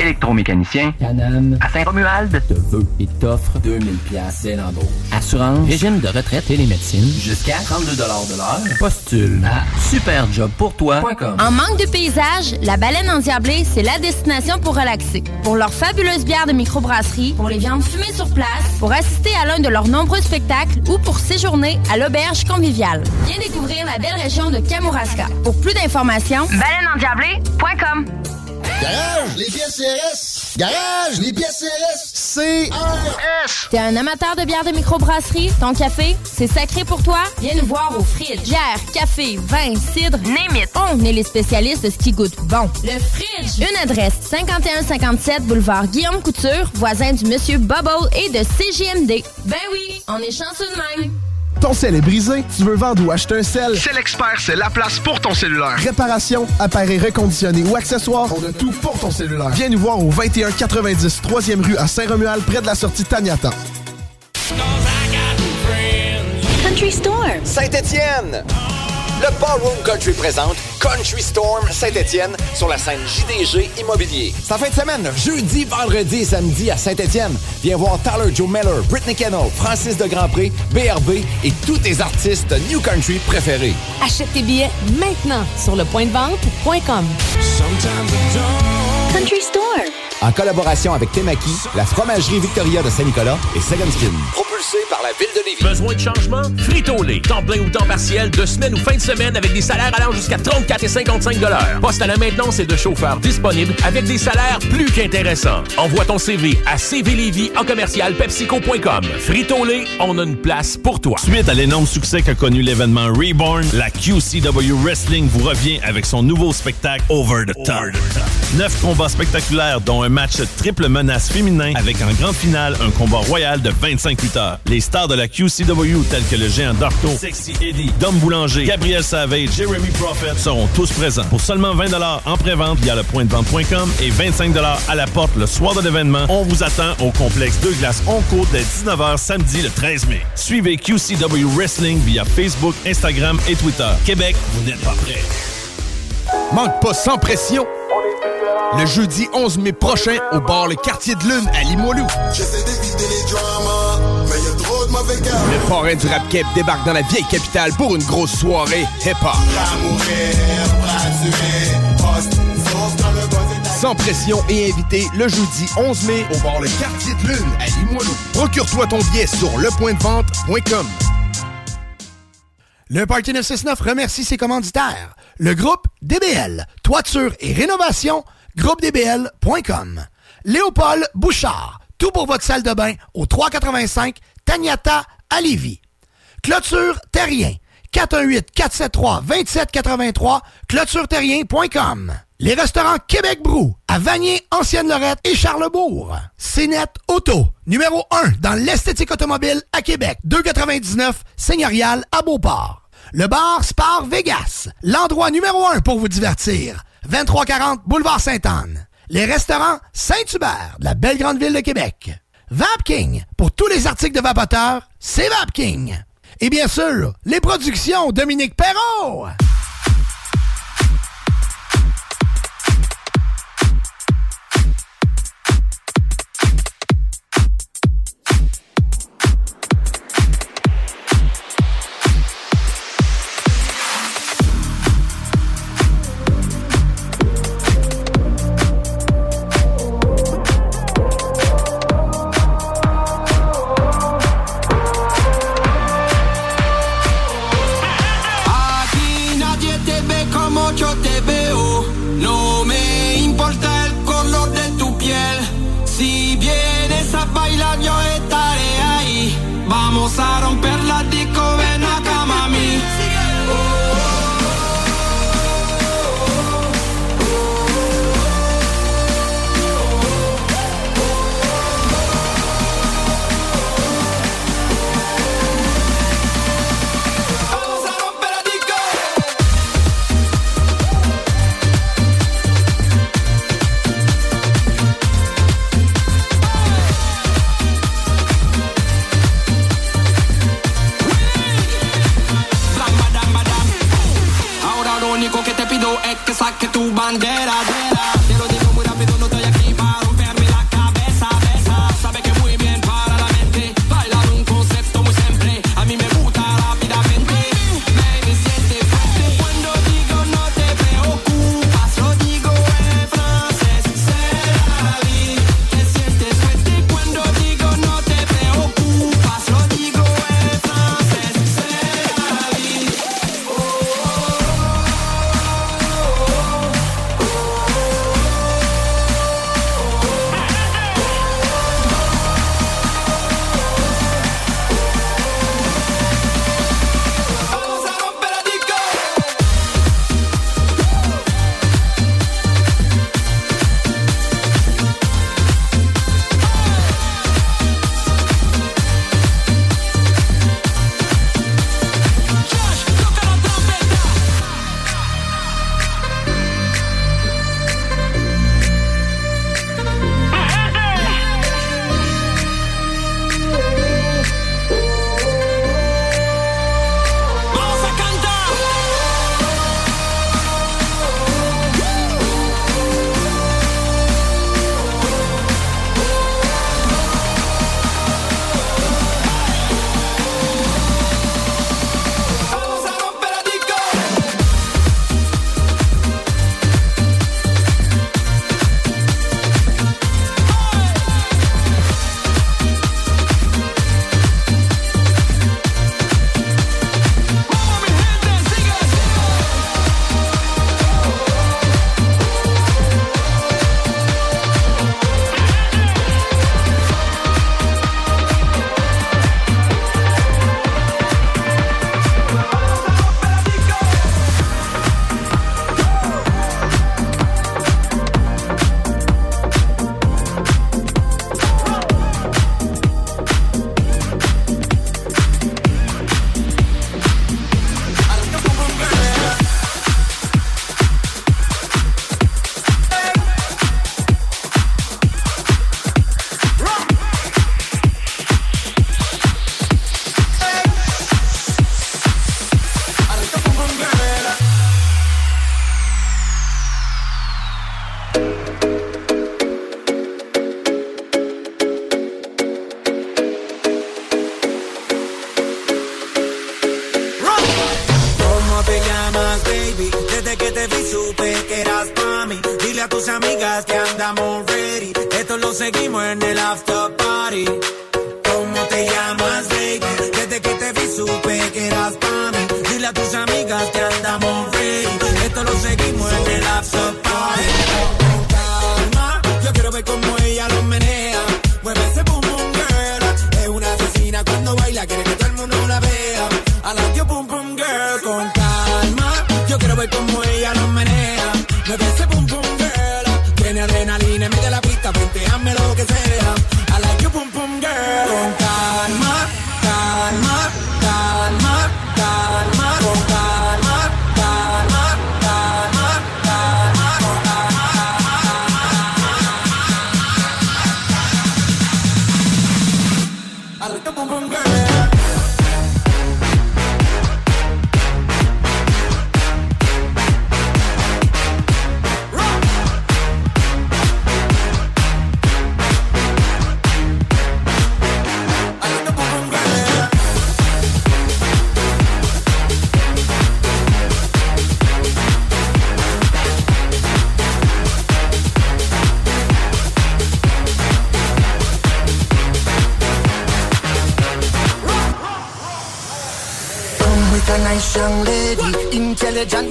électromécanicien Canam à Saint-Romuald te veut et t'offre 2000 pièces dès l'embauche. Assurance, régime de retraite et les médecines jusqu'à 32 de l'heure. Postule à superjobpourtoi.com. En manque de paysage, la baleine endiablée, c'est la destination pour relaxer. Pour leurs fabuleuses bières de microbrasserie, pour les viandes fumées sur place, pour assister à l'un de leurs nombreux spectacles ou pour séjourner à l'auberge conviviale. Viens découvrir la belle région de Kamouraska. Pour plus d'informations, baleineendiablée.com. Garage, les pièces CRS. Garage, les pièces CRS. CRS. T'es un amateur de bière de microbrasserie? Ton café, c'est sacré pour toi? Viens nous voir au Fridge. Bière, café, vin, cidre, name it. On est les spécialistes de ce qui goûte bon. Le Fridge. Une adresse, 5157 boulevard Guillaume Couture, voisin du Monsieur Bubble et de CGMD. Ben oui, on est chanceux de même. Ton sel est brisé, tu veux vendre ou acheter un sel? C'est l'expert, c'est la place pour ton cellulaire. Réparation, appareil reconditionné ou accessoires, on a tout pour ton cellulaire. Viens nous voir au 2190 3e rue à Saint-Romuald, près de la sortie Taniata. Country Storm. Saint-Étienne. Le Ballroom Country présente Country Storm Saint-Étienne sur la scène JDG Immobilier. C'est fin de semaine, jeudi, vendredi et samedi à Saint-Étienne. Viens voir Tyler Joe Miller, Britney Kennel, Francis de Grandpré, BRB et tous tes artistes New Country préférés. Achète tes billets maintenant sur le point de vente.com. Country Storm. En collaboration avec Temaki, la fromagerie Victoria de Saint-Nicolas et Second Skin. Propulsé par la ville de Lévis. Besoin de changement? Frito-Lay. Temps plein ou temps partiel, de semaine ou fin de semaine avec des salaires allant jusqu'à 34 et 55 Poste à la maintenance et de chauffeurs disponibles avec des salaires plus qu'intéressants. Envoie ton CV à cvlévy en commercial pepsico.com. Frito-Lay, on a une place pour toi. Suite à l'énorme succès qu'a connu l'événement Reborn, la QCW Wrestling vous revient avec son nouveau spectacle Over the Top. Neuf combats spectaculaires, dont un match triple menace féminin avec en grande finale un combat royal de 25 lutteurs. Les stars de la QCW tels que le géant Darko, Sexy Eddie, Dom Boulanger, Gabriel Savage, Jeremy Prophet seront tous présents. Pour seulement 20 en pré-vente via le point de vente.com et 25 à la porte le soir de l'événement, on vous attend au complexe Deux Glaces Onco dès 19h samedi le 13 mai. Suivez QCW Wrestling via Facebook, Instagram et Twitter. Québec, vous n'êtes pas prêts. Manque pas sans pression. Le jeudi 11 mai prochain, au bar Le Quartier de Lune à Limoilou. Le parrain du rap cap débarque dans la vieille capitale pour une grosse soirée hip-hop. Sans pression et invité le jeudi 11 mai au bar Le Quartier de Lune à Limoilou. Procure-toi ton billet sur lepointdevente.com. Le Parti 969 remercie ses commanditaires. Le groupe DBL, toiture et rénovation, groupedbl.com. Léopold Bouchard, tout pour votre salle de bain au 385 Taniata à Lévis. Clôture Terrien, 418-473-2783, clôtureterrien.com. Les restaurants Québec Brou, à Vanier, Ancienne-Lorette et Charlebourg. CNET Auto, numéro 1 dans l'esthétique automobile à Québec. 299 Seigneurial à Beauport. Le bar Spar Vegas, l'endroit numéro 1 pour vous divertir. 2340 Boulevard Sainte-Anne. Les restaurants Saint-Hubert, de la belle grande ville de Québec. Vapking, pour tous les articles de vapoteurs, c'est Vapking. Et bien sûr, les productions Dominique Perrault.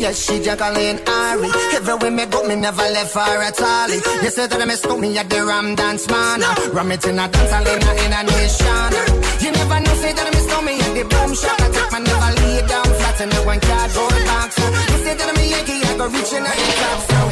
yes, she Jacqueline Ari. Everywhere me go, me never left her at all. You say that I miss me at the Ram Dance Man. Ram it in a dance, I in a, in a nation. You never know, say that I miss me at the boom shop. I take my never lay down flat in a one cardboard box. You say that I'm a Yankee, I go reaching out the top. So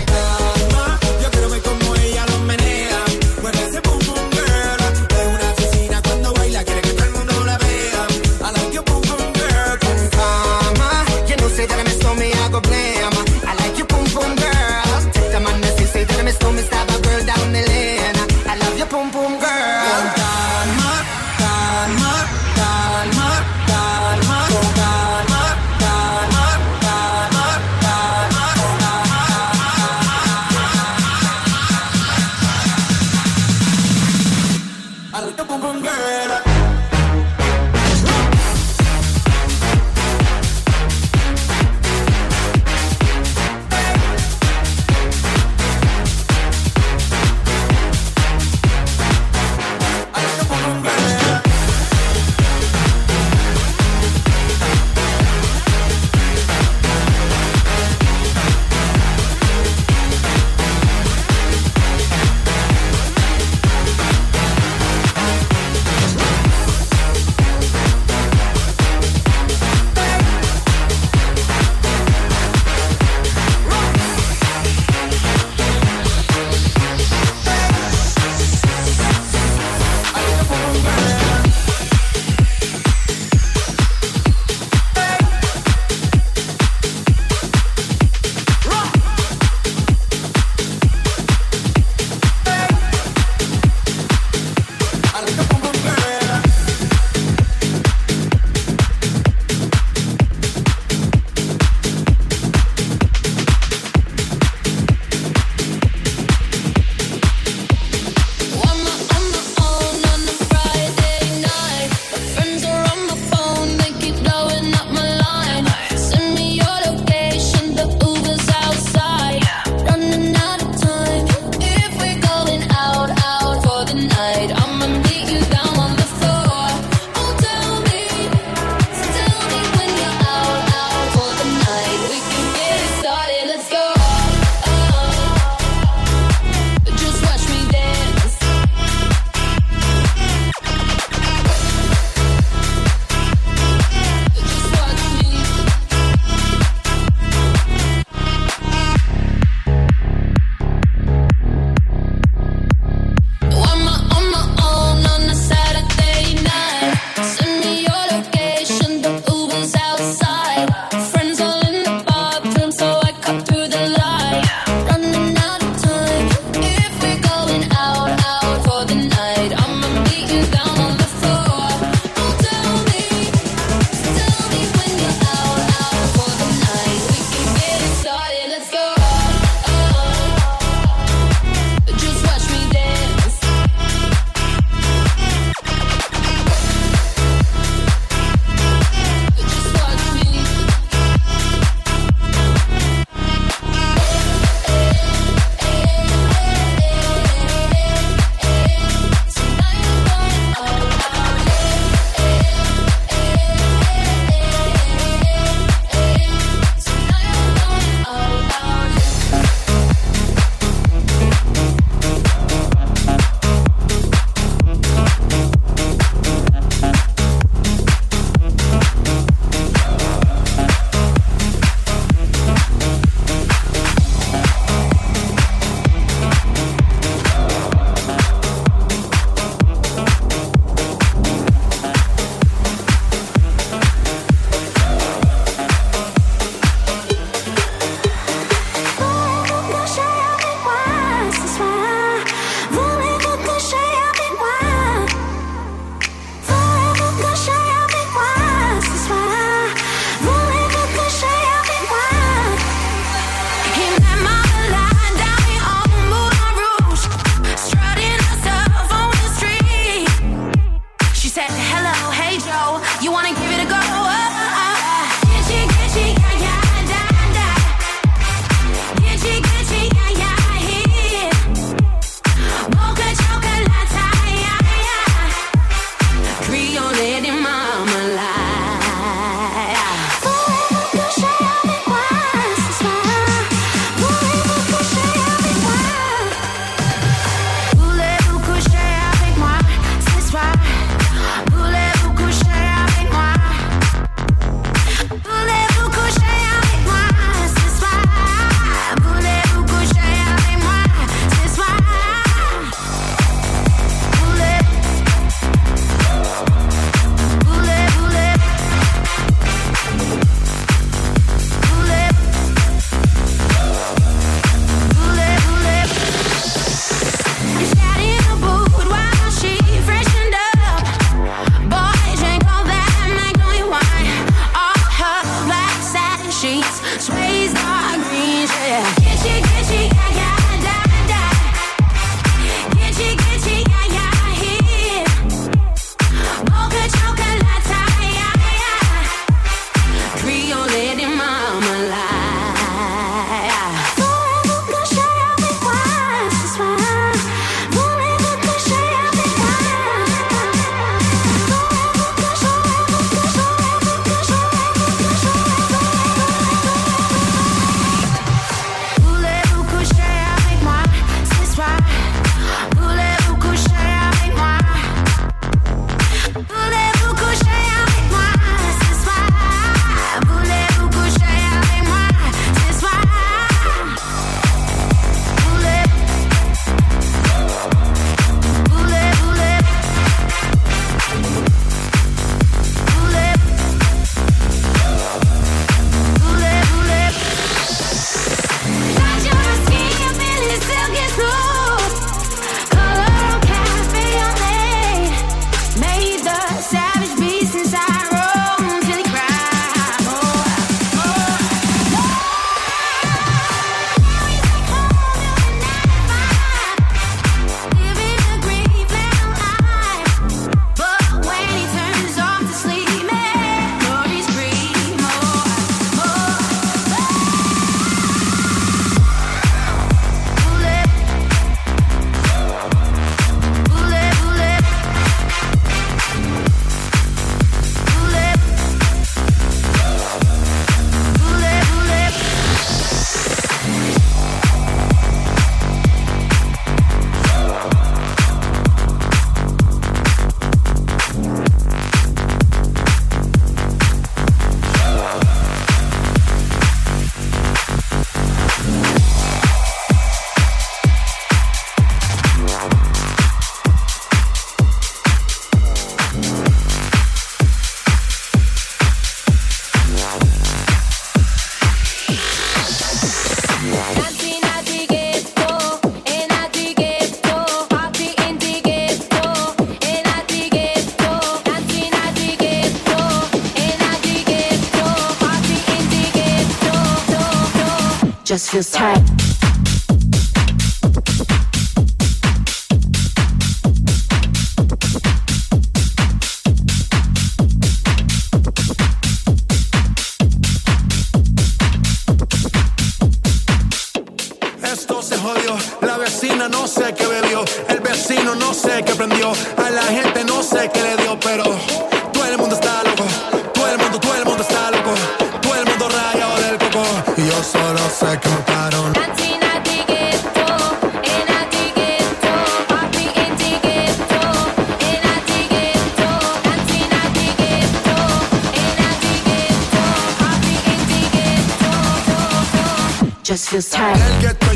bebió, el vecino no sé qué prendió, a la gente no sé qué le dio, pero todo el mundo está loco, todo el mundo, todo el mundo está loco, todo el mundo rayado del coco, y yo solo sé que montaron. Just feels tight.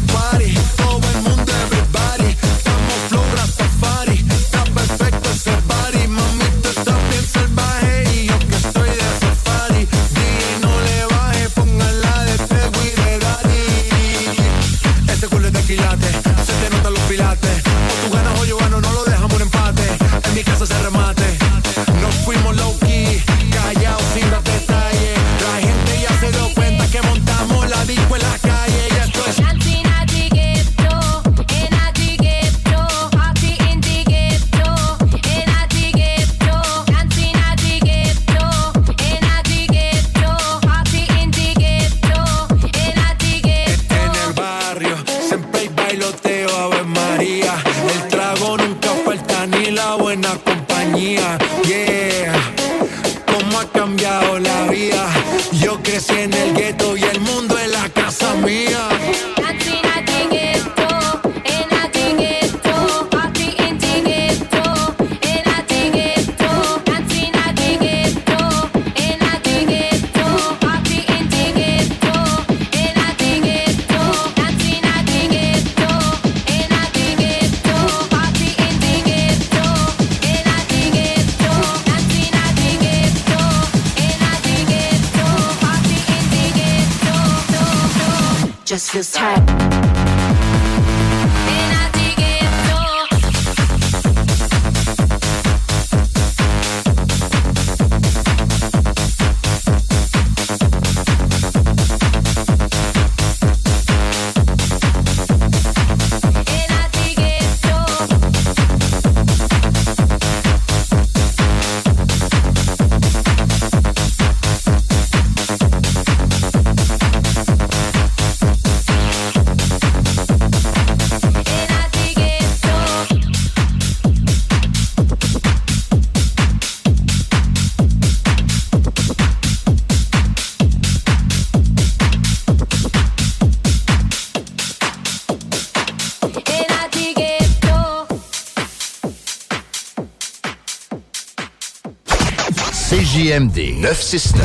CJMD 969.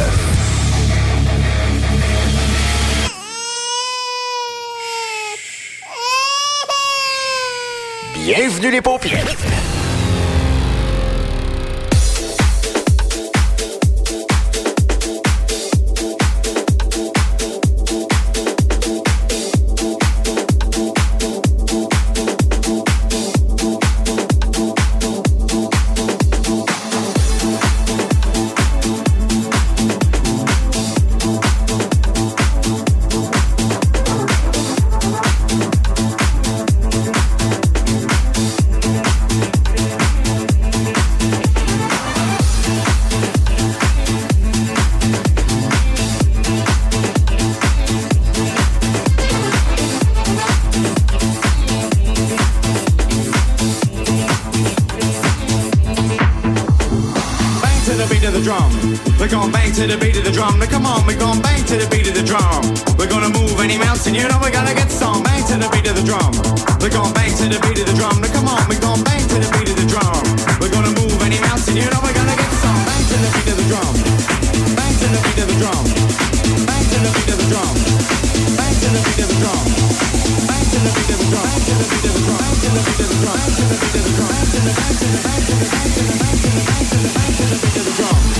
Bienvenue les paupières. Drum. We're gonna bang to the beat of the drum. Now come on, we're gonna bang to the beat of the drum. We're gonna move any mountain, you know we're gonna get some. Bang to the beat of the drum. We're gonna bang to the beat of the drum. Now come on, we're gonna bang to the beat of the drum. We're gonna move any mountain, you know we're gonna get some. Bang to the beat of the drum. Bang to the beat of the drum. Bang to the beat of the drum. Bang to the beat of the drum. Drum.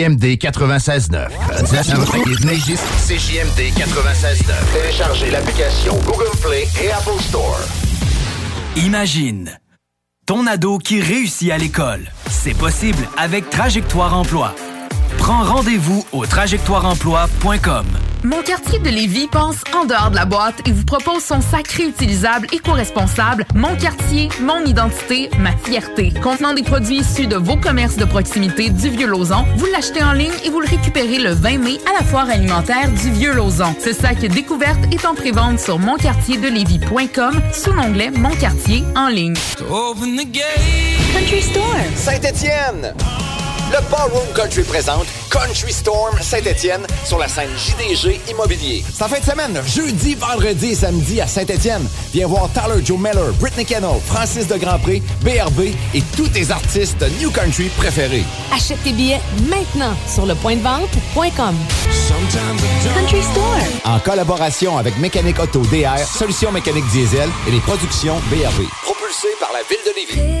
CJMD 96.9. CJMD 96.9. Téléchargez l'application Google Play et Apple Store. Imagine ton ado qui réussit à l'école. C'est possible avec Trajectoire Emploi. Prends rendez-vous au trajectoireemploi.com. Mon quartier de Lévis pense en dehors de la boîte et vous propose son sac réutilisable éco-responsable Mon quartier, mon identité, ma fierté. Contenant des produits issus de vos commerces de proximité du Vieux-Lauzon, vous l'achetez en ligne et vous le récupérez le 20 mai à la foire alimentaire du Vieux-Lauzon. Ce sac découverte est en prévente sur monquartierdelévis.com sous l'onglet Mon quartier en ligne. Country Store. Saint-Étienne! Le Ballroom Country présente Country Storm Saint-Étienne sur la scène JDG Immobilier. C'est en fin de semaine, jeudi, vendredi et samedi à Saint-Étienne. Viens voir Tyler Joe Miller, Britney Kennel, Francis de Grandpré, BRB et tous tes artistes New Country préférés. Achète tes billets maintenant sur lepointdevente.com. Country Store. En collaboration avec Mécanique Auto DR, Solutions Mécanique Diesel et les productions BRB. Propulsé par la ville de Lévis.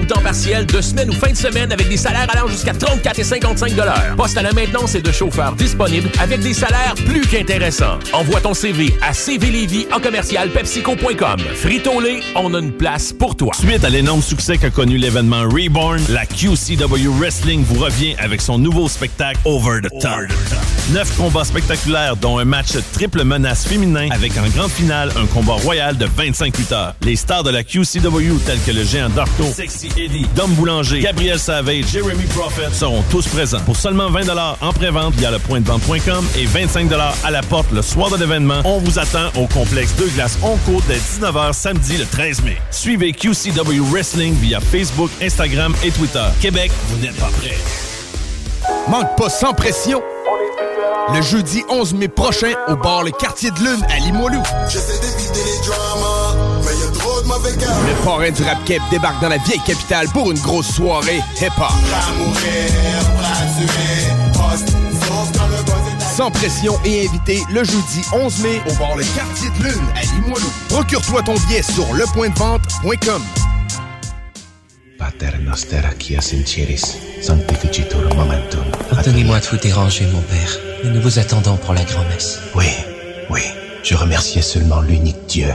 Ou temps partiel, de semaine ou fin de semaine avec des salaires allant jusqu'à 34 et 55 Poste à la maintenance et de chauffeurs disponibles avec des salaires plus qu'intéressants. Envoie ton CV à cvlévy en commercial pepsico.com. Frito-Lay, on a une place pour toi. Suite à l'énorme succès qu'a connu l'événement Reborn, la QCW Wrestling vous revient avec son nouveau spectacle Over the Top. Neuf combats spectaculaires, dont un match triple menace féminin avec en grande finale un combat royal de 25 lutteurs. Les stars de la QCW tels que le géant Darto, Sexy Eddie, Dom Boulanger, Gabriel Savage, Jeremy Prophet seront tous présents. Pour seulement 20 en pré-vente via le pointdevente.com et 25 à la porte le soir de l'événement, on vous attend au complexe Deux Glaces Oncourt dès 19h samedi le 13 mai. Suivez QCW Wrestling via Facebook, Instagram et Twitter. Québec, vous n'êtes pas prêts. Manque pas sans pression. Le jeudi 11 mai prochain au bar Le Quartier de Lune à Limoilou. J'essaie d'éviter les dramas, le parrain du rap Keb débarque dans la vieille capitale pour une grosse soirée hip-hop. Sans pression et invité le jeudi 11 mai au bord Le Quartier de Lune à Limoilou. Procure-toi ton billet sur lepointdevente.com. Pater noster qui sinceris, sanctificitur momentum. Pardonnez-moi de vous déranger, mon père, mais nous vous attendons pour la grand-messe. Oui, oui, je remerciais seulement l'unique Dieu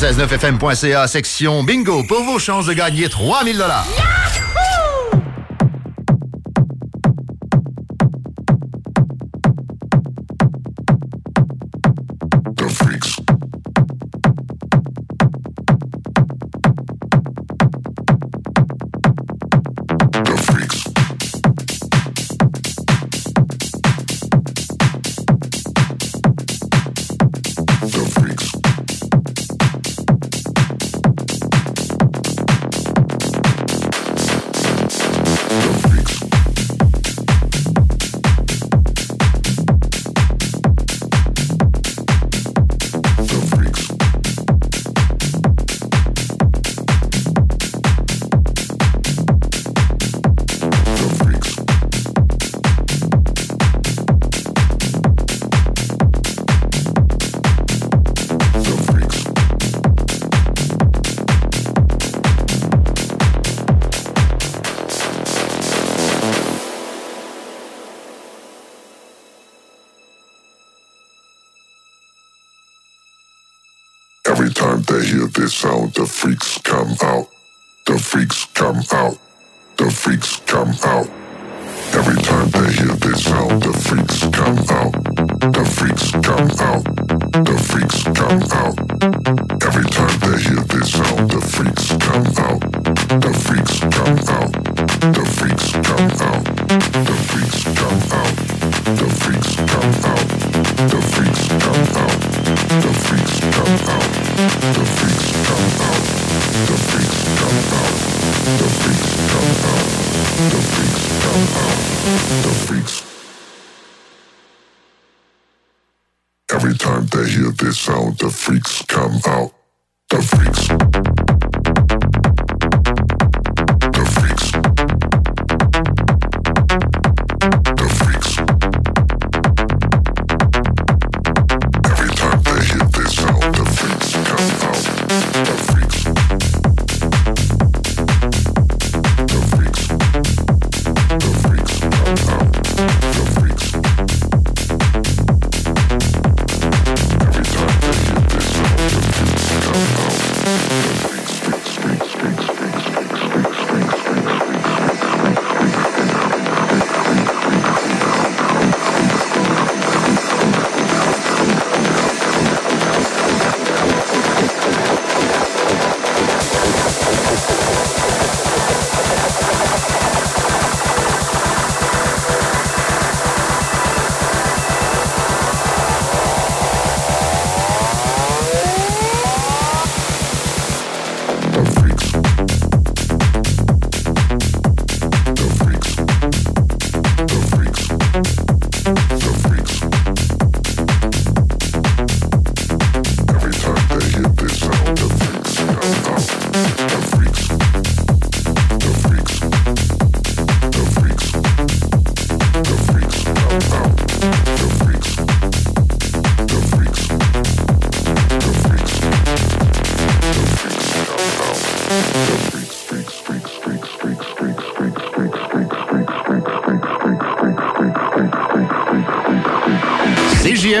969fm.ca, section bingo, pour vos chances de gagner 3000 dollars.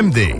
MD.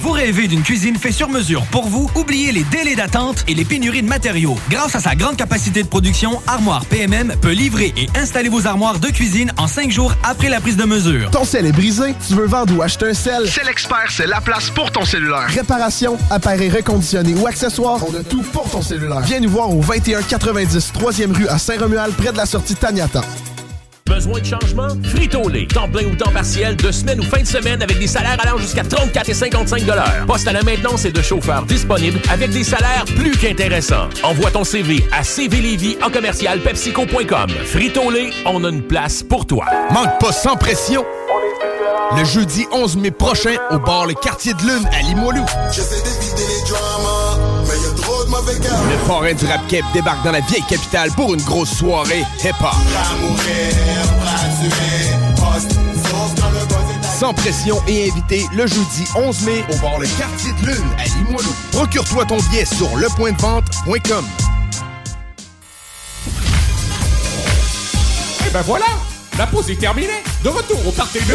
Vous rêvez d'une cuisine faite sur mesure pour vous? Oubliez les délais d'attente et les pénuries de matériaux. Grâce à sa grande capacité de production, Armoire PMM peut livrer et installer vos armoires de cuisine en cinq jours après la prise de mesure. Ton sel est brisé, tu veux vendre ou acheter un sel? C'est l'expert, c'est la place pour ton cellulaire. Réparation, appareil reconditionné ou accessoires, on a tout pour ton cellulaire. Viens nous voir au 2190 3e rue à Saint-Romuald, près de la sortie Taniata. Besoin de changement? Frito-Lay. Temps plein ou temps partiel, de semaine ou fin de semaine avec des salaires allant jusqu'à 34 et 55 Poste à la maintenance et de chauffeurs disponibles avec des salaires plus qu'intéressants. Envoie ton CV à cvlévy en commercial pepsico.com. Frito-Lay, on a une place pour toi. Manque pas sans pression. Le jeudi 11 mai prochain, au bar Le Quartier de Lune à Limoilou. Le forain du rap cap débarque dans la vieille capitale pour une grosse soirée hip-hop. Sans pression et invité le jeudi 11 mai au bar Le Quartier de Lune à Limoilou. Procure-toi ton billet sur lepointdevente.com. Et ben voilà, la pause est terminée. De retour au party de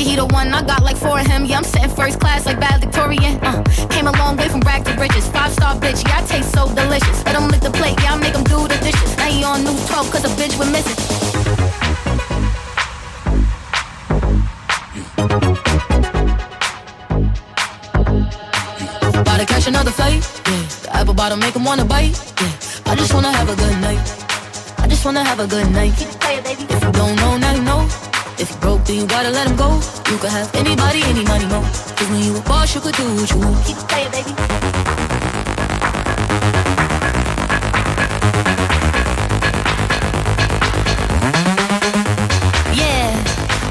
Him. He the one, I got like four of him. Yeah, I'm sitting first class like valedictorian. Uh, came a long way from rag to riches. Five star bitch, yeah, I taste so delicious. Let him lick the plate, yeah, I make him do the dishes. Now he on news 12 cause a bitch with missing. About to catch another fight. Yeah, the apple bottom make him wanna bite. Yeah, I just wanna have a good night. I just wanna have a good night. If you don't know, now you know. If you broke, then you gotta let him go. You could have anybody, any money, mo. Cause when you a boss, you could do what you want. Keep playing, baby. Yeah,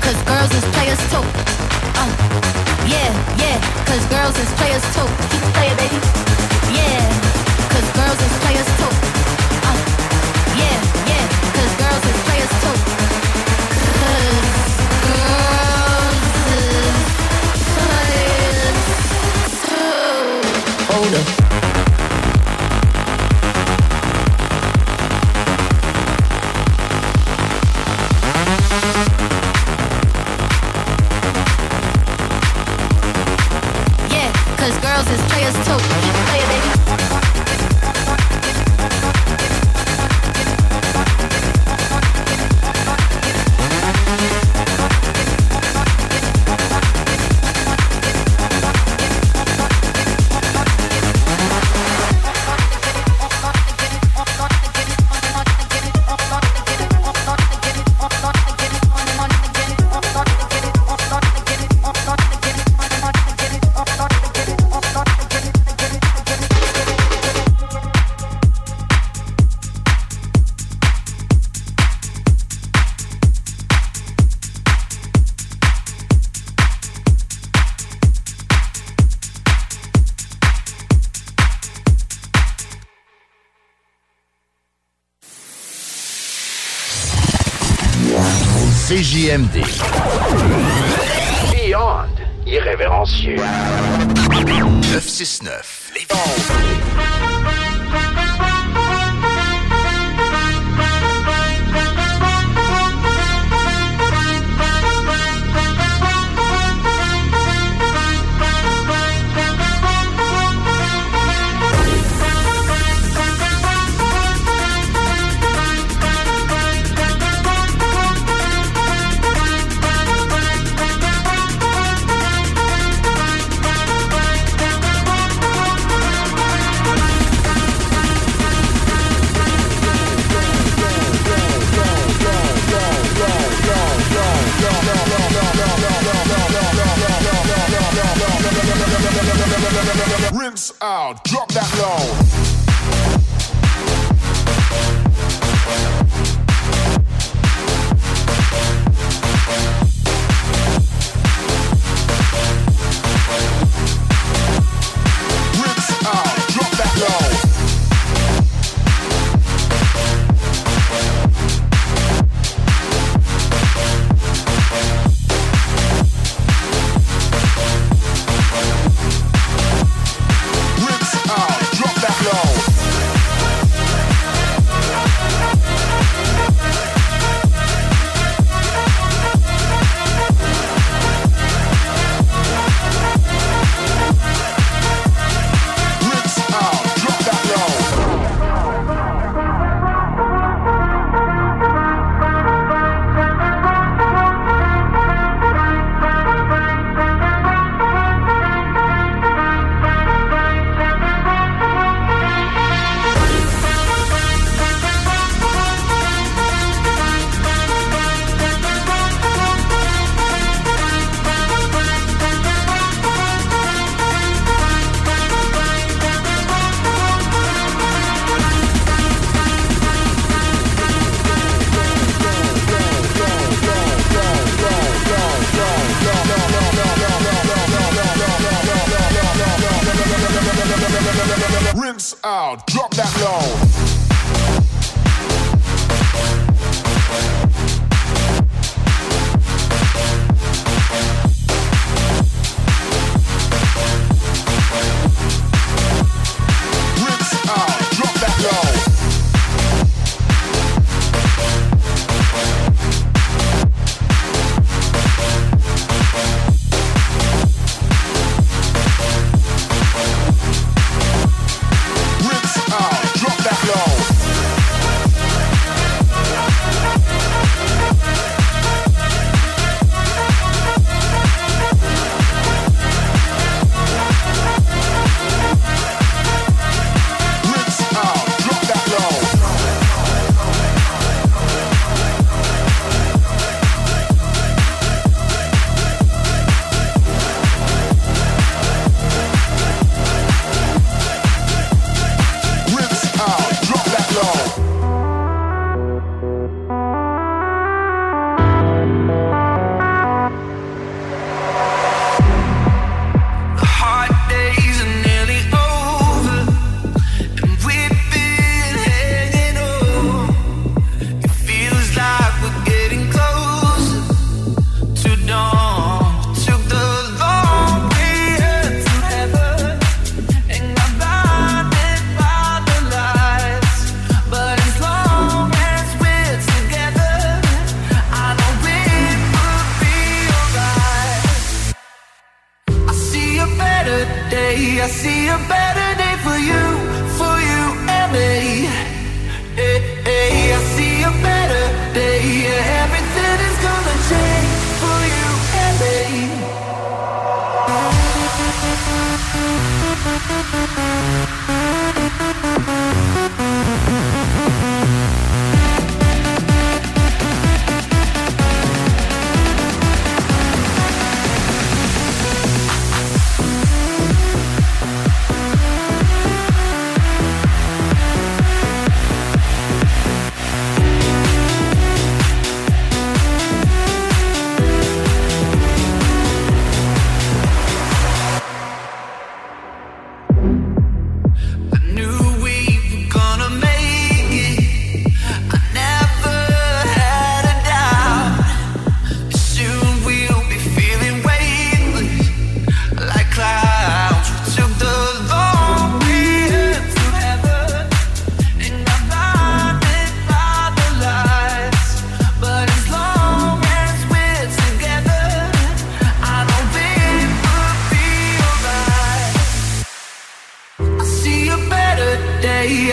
cause girls is players too. Uh, yeah, yeah, cause girls is players too. Keep playing, baby. Yeah, cause girls is players too. Uh, yeah, yeah, cause girls is players too. CGMD.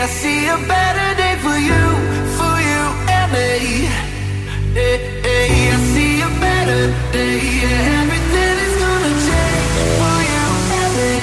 I see a better day for you, for you and me. Hey, hey, I see a better day. Yeah, everything is gonna change for you and me.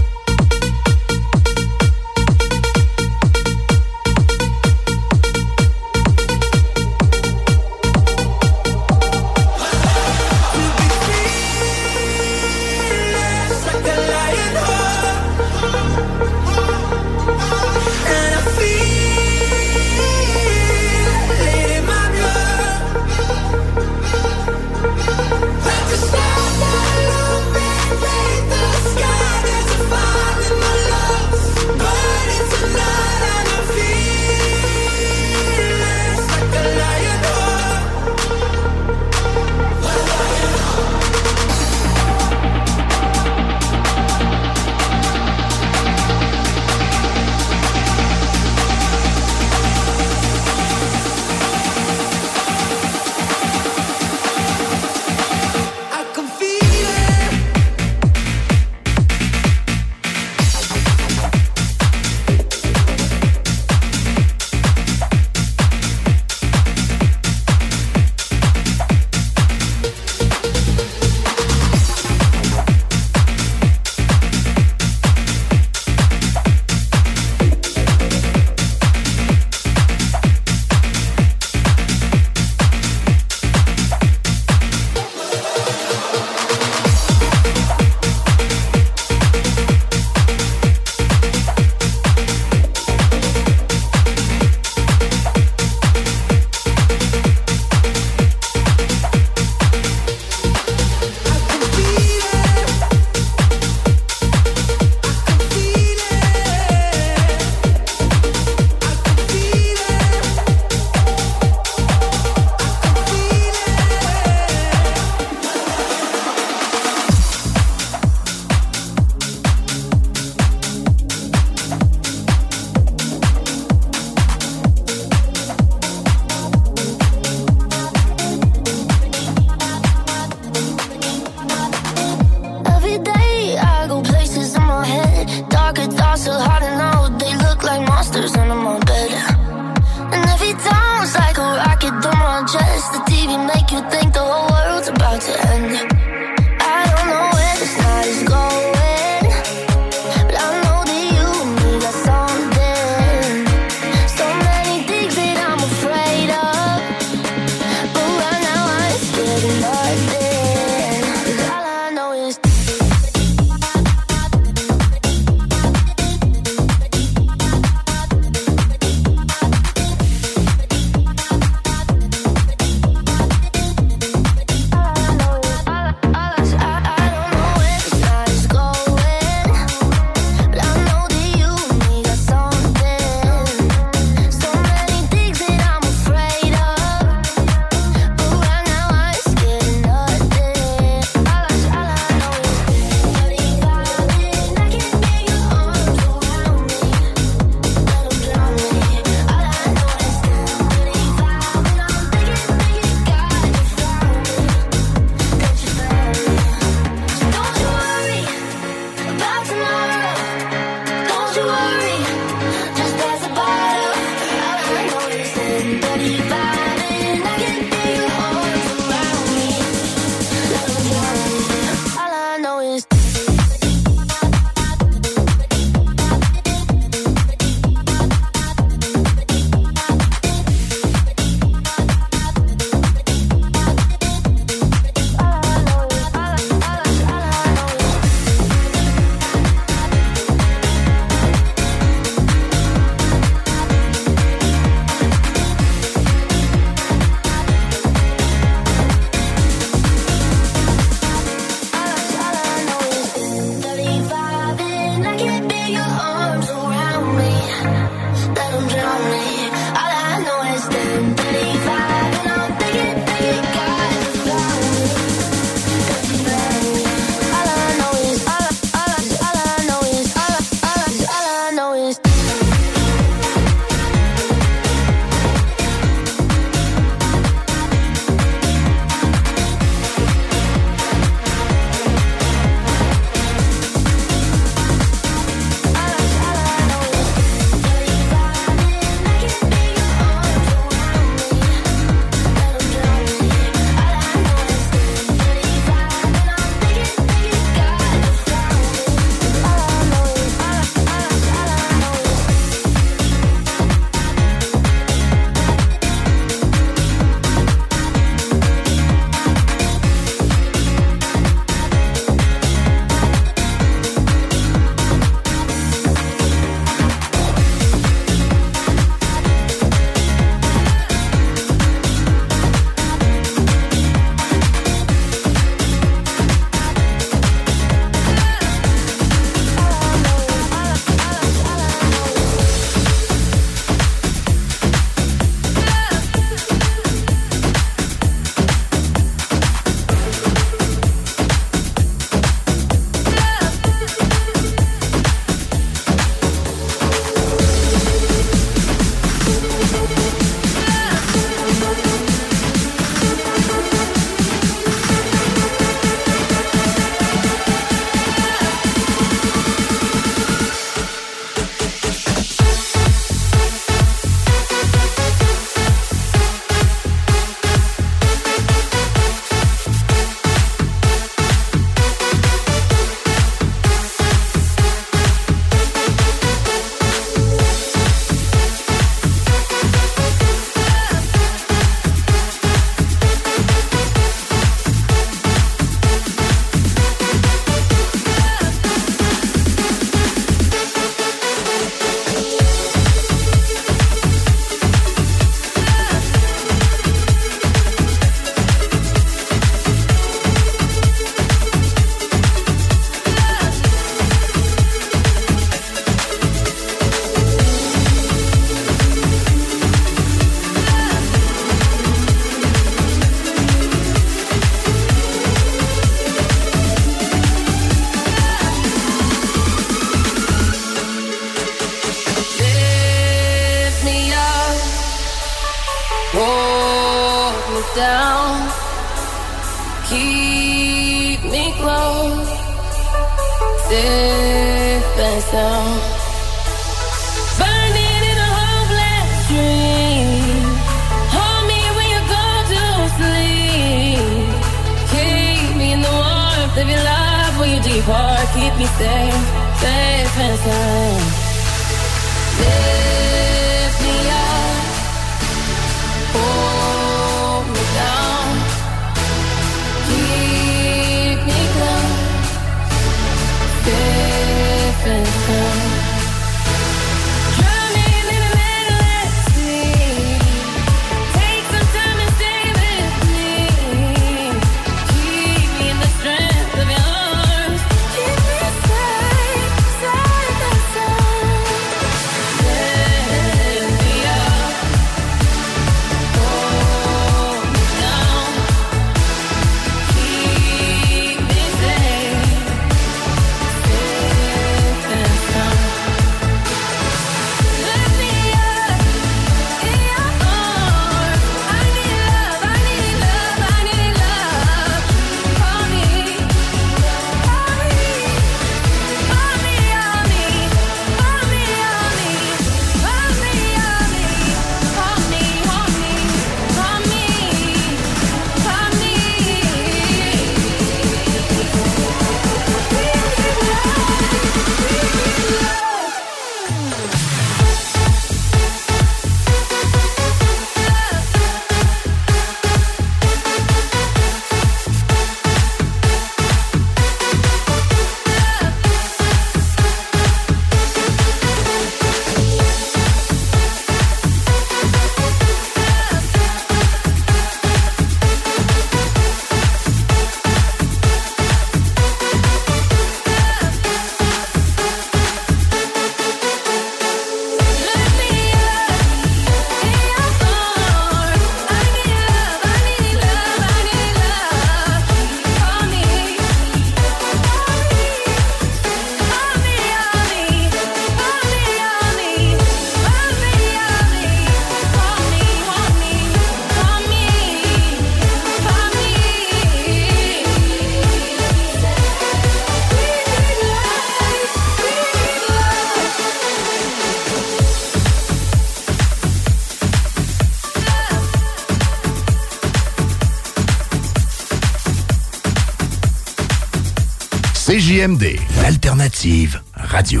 CJMD, l'alternative radio.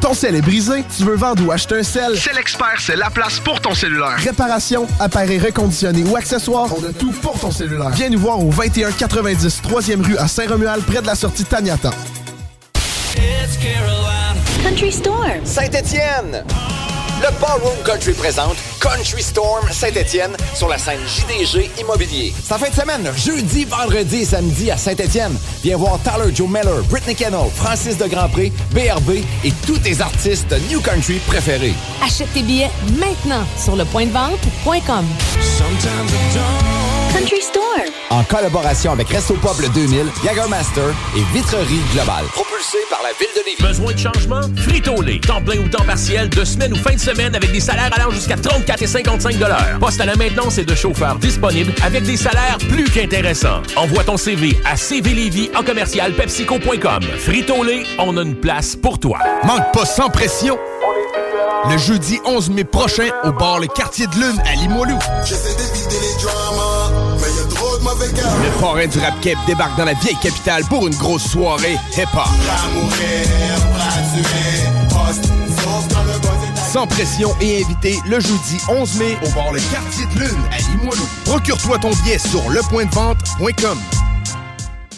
Ton sel est brisé, tu veux vendre ou acheter un sel? C'est l'expert, c'est la place pour ton cellulaire. Réparation, appareil reconditionné ou accessoires, on a tout pour ton cellulaire. Viens nous voir au 2190 3e rue à Saint-Romuald, près de la sortie Taniata. Country Storm. Saint-Étienne. Le Ballroom Country présente Country Storm Saint-Étienne sur la scène JDG Immobilier. C'est en fin de semaine, jeudi, vendredi et samedi à Saint-Étienne. Viens voir Tyler Joe Miller, Britney Kennel, Francis de Grandpré, BRB et tous tes artistes New Country préférés. Achète tes billets maintenant sur lepointdevente.com. Country. En collaboration avec Resto Pub le 2000, Jagermaster et Vitrerie Globale. Propulsé par la ville de Lévis. Besoin de changement? Frito-Lay. Temps plein ou temps partiel, de semaine ou fin de semaine avec des salaires allant jusqu'à 34 et 55 Poste à la maintenance et de chauffeurs disponibles avec des salaires plus qu'intéressants. Envoie ton CV à cvlévy en commercial pepsico.com. Frito-Lay, on a une place pour toi. Manque pas sans pression. Le jeudi 11 mai prochain, au bar Le Quartier de Lune à Limoilou. J'essaie d'éviter les dramas, mauvais gars. Le parrain du rap cap débarque dans la vieille capitale pour une grosse soirée hip-hop. Sans pression et invité le jeudi 11 mai au bar Le Quartier de Lune à Limoilou. Procure-toi ton billet sur lepointdevente.com.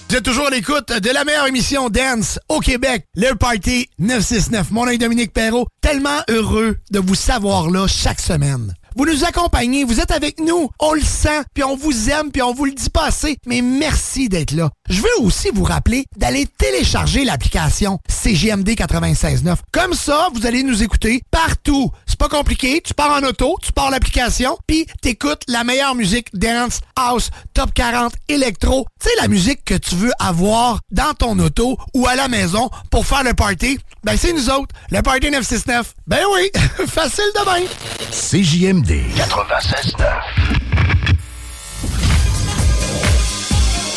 Vous êtes toujours à l'écoute de la meilleure émission Dance au Québec, le Party 969. Mon nom est Dominique Perrault. Tellement heureux de vous savoir là chaque semaine. Vous nous accompagnez, vous êtes avec nous, on le sent, puis on vous aime, puis on vous le dit pas assez, mais merci d'être là. Je veux aussi vous rappeler d'aller télécharger l'application CGMD 96.9. Comme ça, vous allez nous écouter partout. C'est pas compliqué, tu pars en auto, tu pars l'application, puis t'écoutes la meilleure musique dance, house, top 40, électro. Sais, la musique que tu veux avoir dans ton auto ou à la maison pour faire le party. Ben, c'est nous autres, le Party 969. Ben oui, facile de même. CJMD 96.9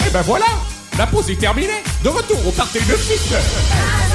eh Et ben voilà, la pause est terminée. De retour au Party 969.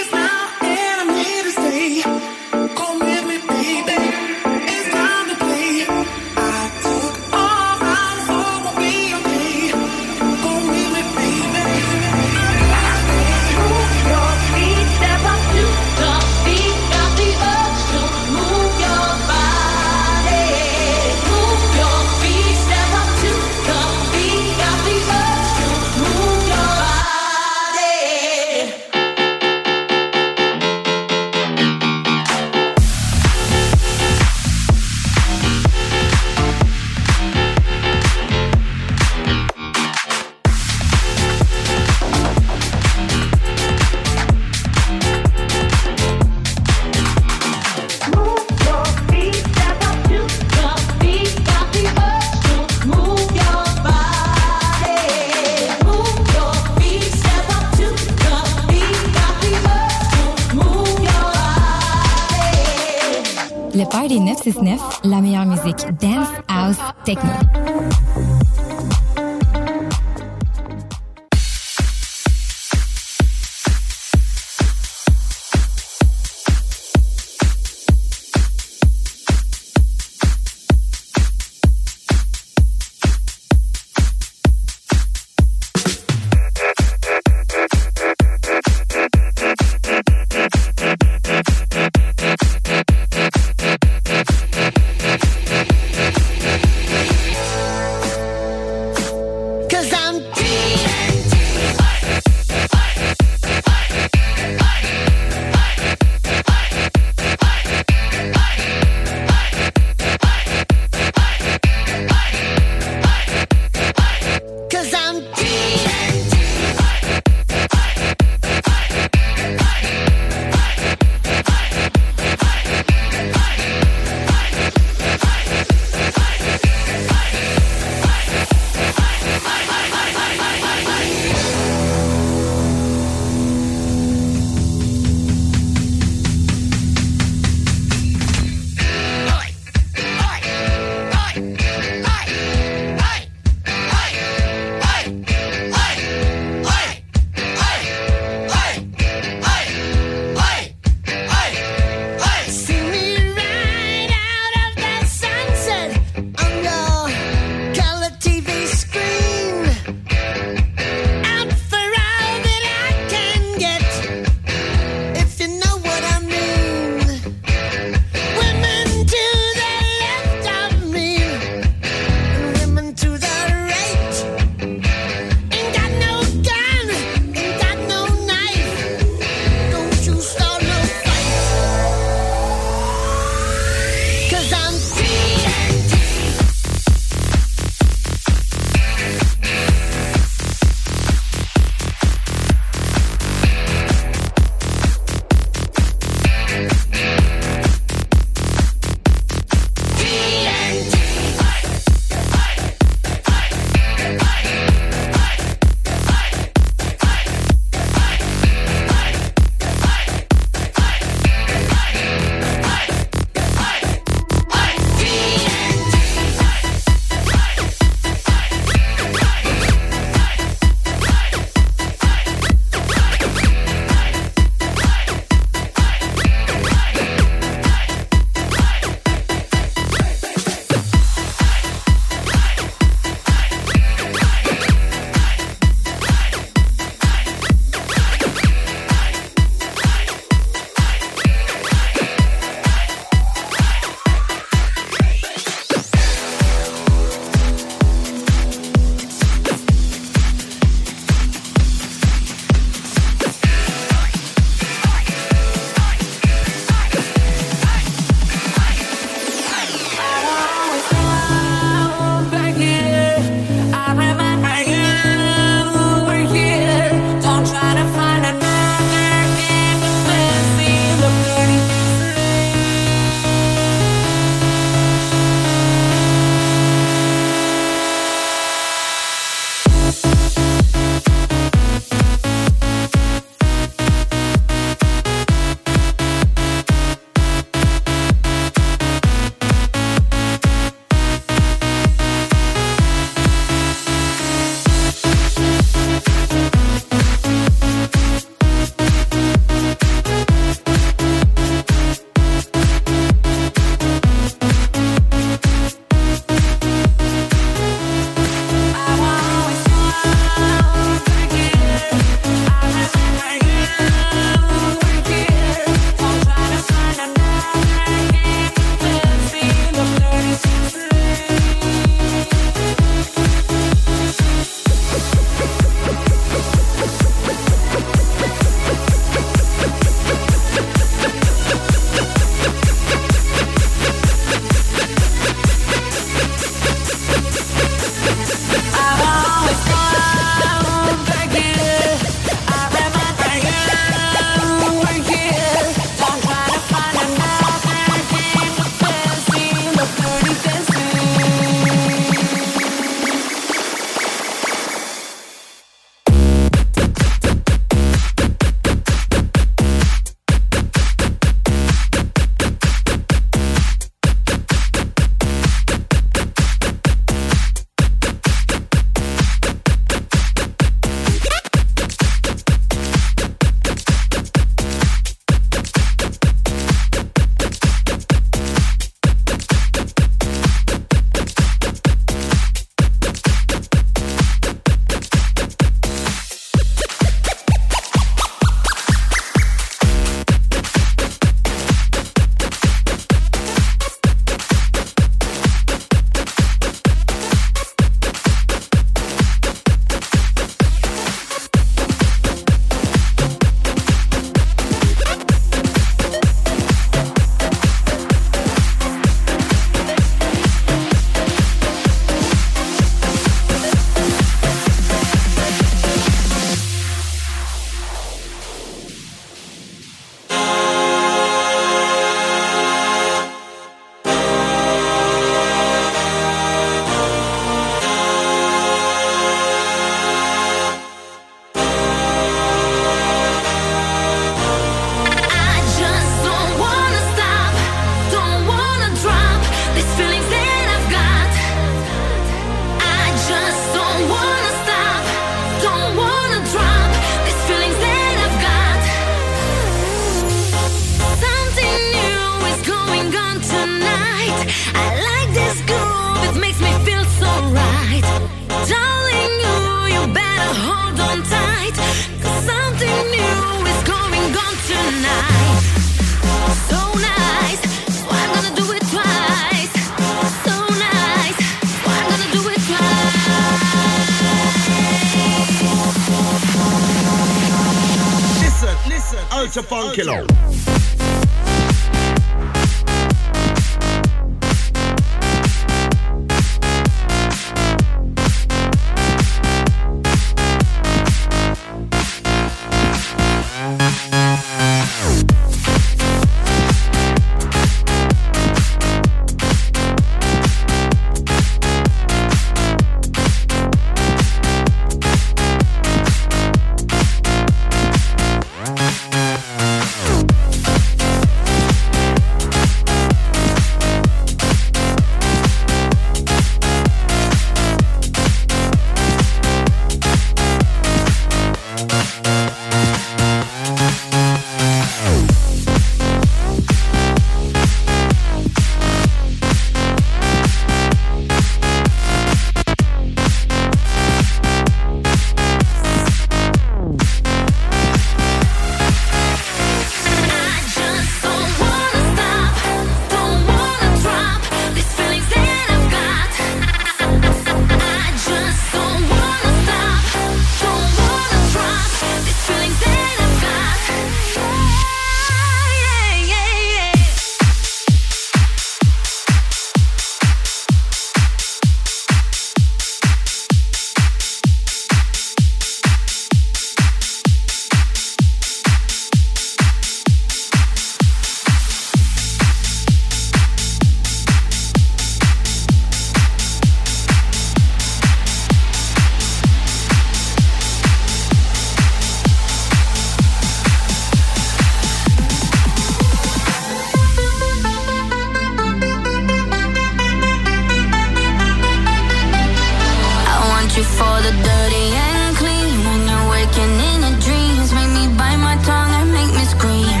the dirty and clean when you're waking in your dreams. Make me bite my tongue and make me scream.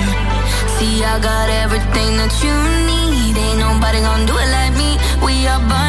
See, I got everything that you need. Ain't nobody gonna do it like me. We are. Burning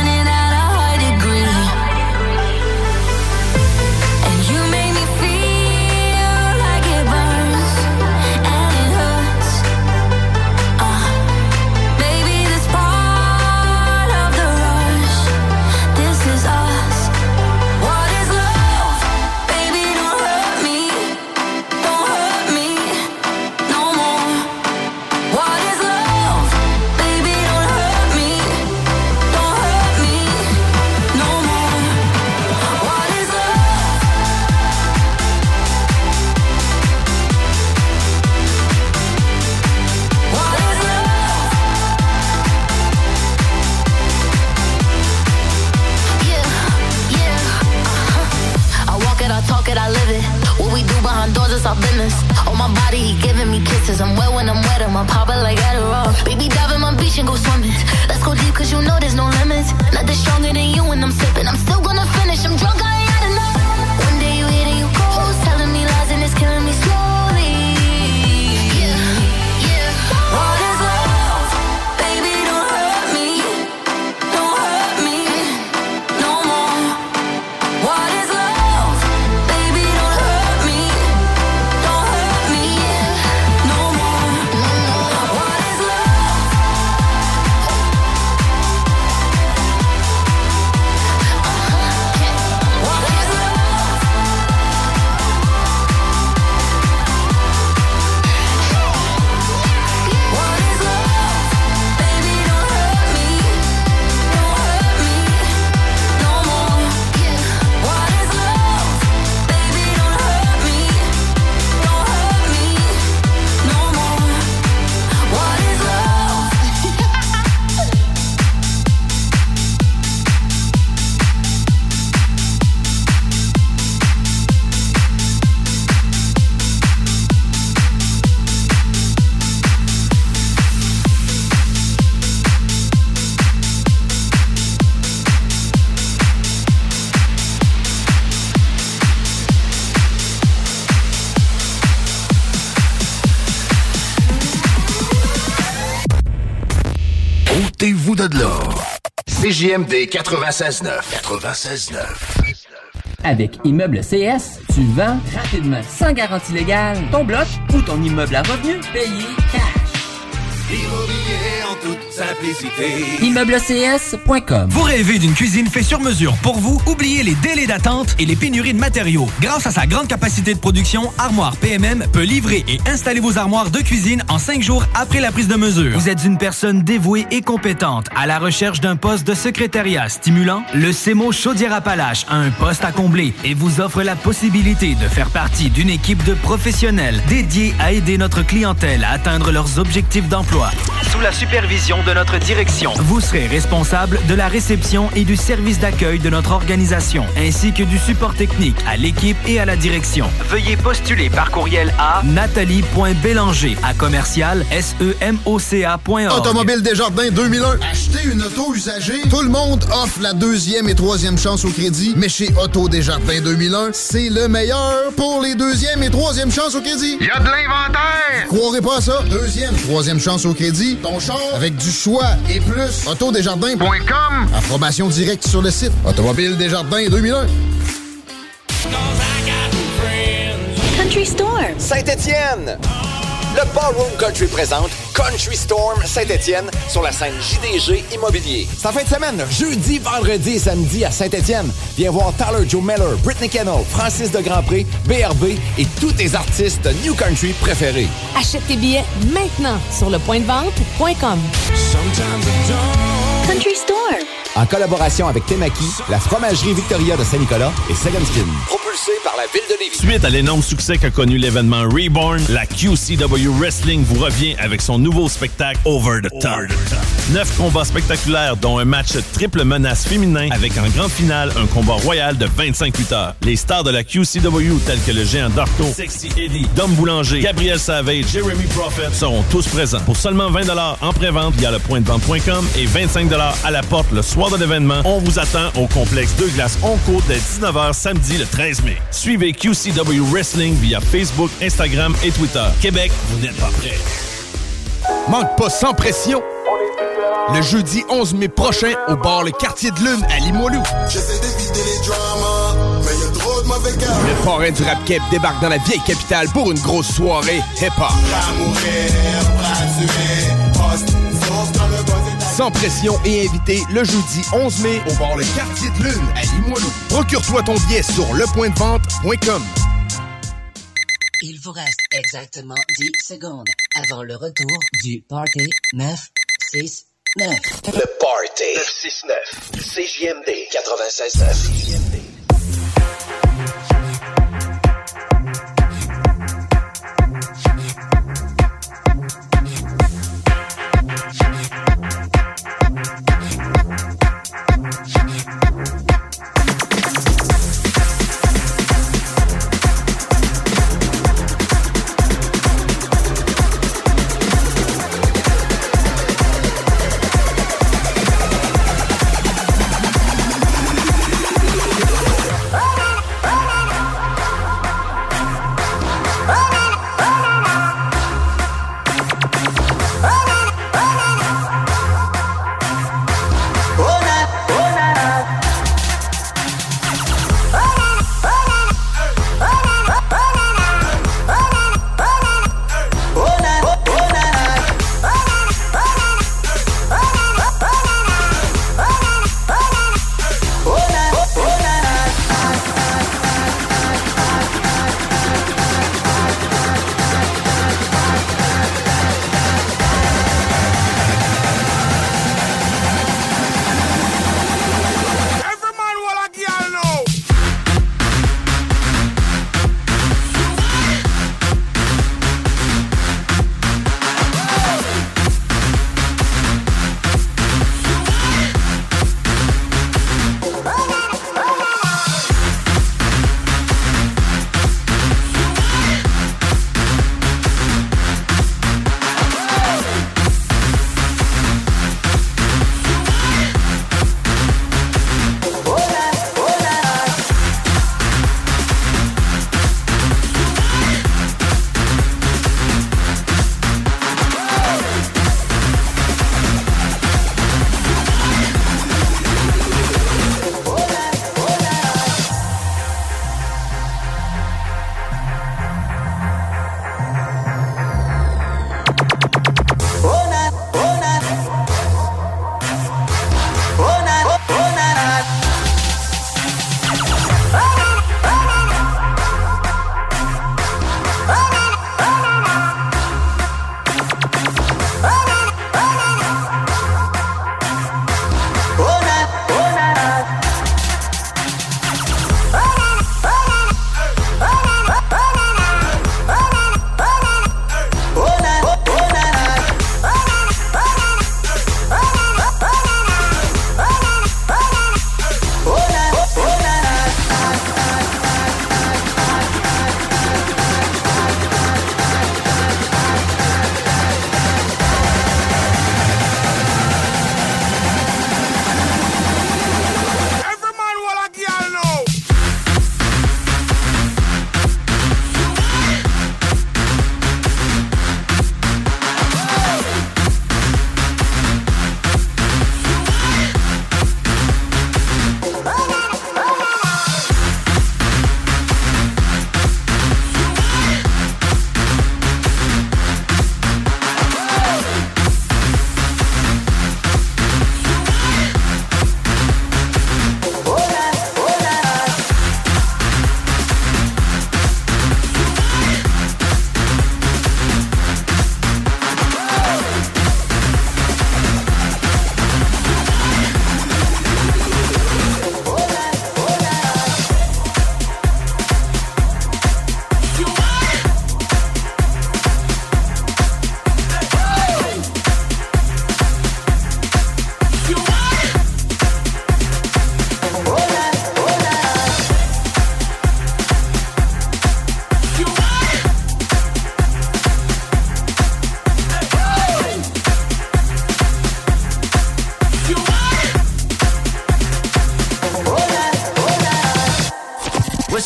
CJMD 96.9. 96.9. Avec Immeuble CS, tu vends rapidement, sans garantie légale, ton bloc ou ton immeuble à revenus payé cash. Immobilier toute simplicité. ImmeubleCS.com Vous rêvez d'une cuisine faite sur mesure pour vous? Oubliez les délais d'attente et les pénuries de matériaux. Grâce à sa grande capacité de production, Armoire PMM peut livrer et installer vos armoires de cuisine en cinq jours après la prise de mesure. Vous êtes une personne dévouée et compétente à la recherche d'un poste de secrétariat stimulant? Le CEMO Chaudière-Appalaches a un poste à combler et vous offre la possibilité de faire partie d'une équipe de professionnels dédiés à aider notre clientèle à atteindre leurs objectifs d'emploi. Sous la supervision de notre direction, vous serez responsable de la réception et du service d'accueil de notre organisation, ainsi que du support technique à l'équipe et à la direction. Veuillez postuler par courriel à nathalie.bélanger à commercial semoca.org. Automobile Desjardins 2001. Acheter une auto usagée. Tout le monde offre la deuxième et troisième chance au crédit, mais chez Auto Desjardins 2001, c'est le meilleur pour les deuxième et troisième chances au crédit. Il y a de l'inventaire! Croirez pas à ça. Deuxième, troisième chance au crédit. Ton char avec du choix et plus. Autodesjardins.com. Approbation directe sur le site. Automobile Desjardins 2001. Country Storm. Saint-Étienne. Le Ballroom Country présente Country Storm Saint-Étienne sur la scène JDG Immobilier. C'est en fin de semaine, jeudi, vendredi et samedi à Saint-Étienne. Viens voir Tyler Joe Miller, Britney Kennel, Francis de Grandpré, BRB et tous tes artistes New Country préférés. Achète tes billets maintenant sur le point de vente.com. Country Storm. En collaboration avec Temaki, la fromagerie Victoria de Saint-Nicolas et Skin. Propulsé par la ville de Lévis. Suite à l'énorme succès qu'a connu l'événement Reborn, la QCW Wrestling vous revient avec son nouveau spectacle Over the Top. Neuf combats spectaculaires, dont un match triple menace féminin avec en grande finale un combat royal de 25 lutteurs. Les stars de la QCW tels que le géant Darto, Sexy Eddie, Dom Boulanger, Gabriel Savage, Jeremy Prophet seront tous présents. Pour seulement 20 en pré-vente via le point de vente.com et 25 à la porte le soir de l'événement, on vous attend au complexe Deux Glaces Onco dès 19h samedi le 13 mai. Suivez QCW Wrestling via Facebook, Instagram et Twitter. Québec, vous n'êtes pas prêts. Manque pas sans pression. Le jeudi 11 mai prochain au bar Le Quartier de Lune à Limoilou. Les. Le parrain du rap cap débarque dans la vieille capitale pour une grosse soirée hip-hop. Sans pression et invité le jeudi 11 mai au bar Le Quartier de Lune à Limoilou. Procure-toi ton billet sur lepointdevente.com. Il vous reste exactement 10 secondes avant le retour du Party 969. Le Party 969. CJMD 96.9.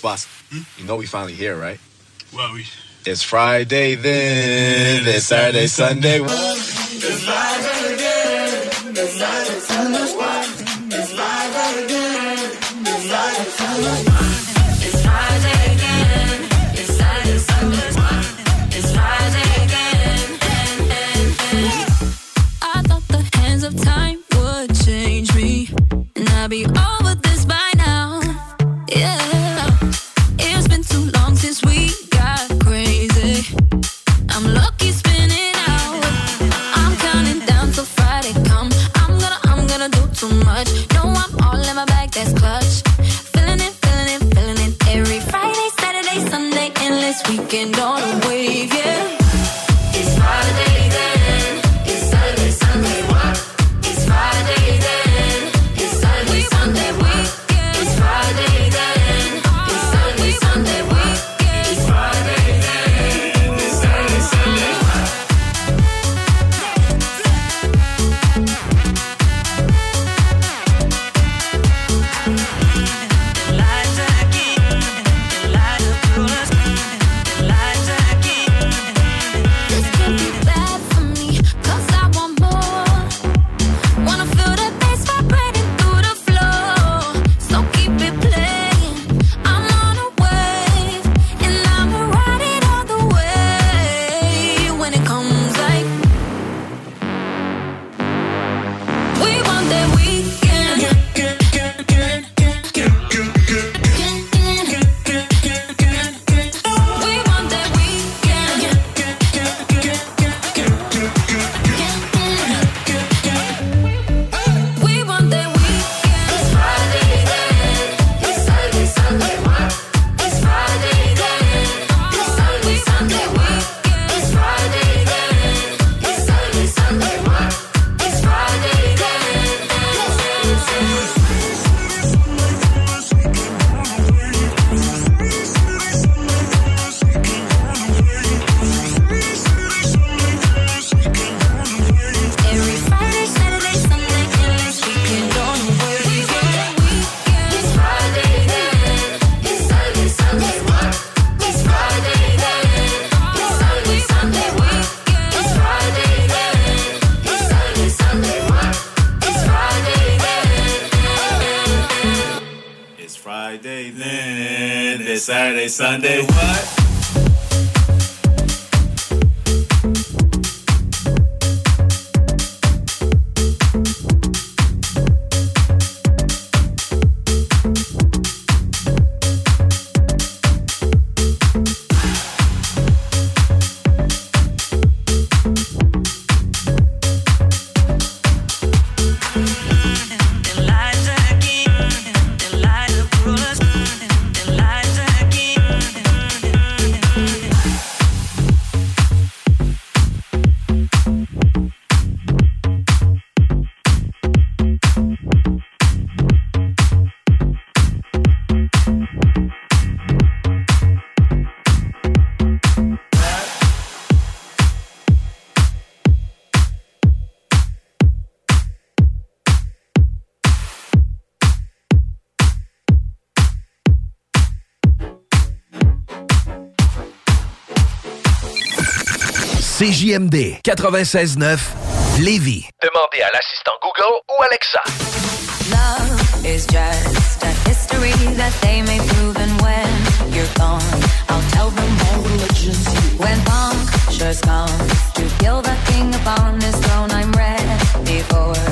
Boss, hmm? you know we finally here, right? Well, we. It's Friday then. It's Saturday, Sunday. It's live again. It's live again. It's live again. It's live again. CJMD 96.9 Lévis. Demandez à l'assistant Google ou Alexa. Love is just a history that they may prove and when you're gone, I'll tell them all religions When bonk sure's gone, to kill the king upon his throne, I'm ready for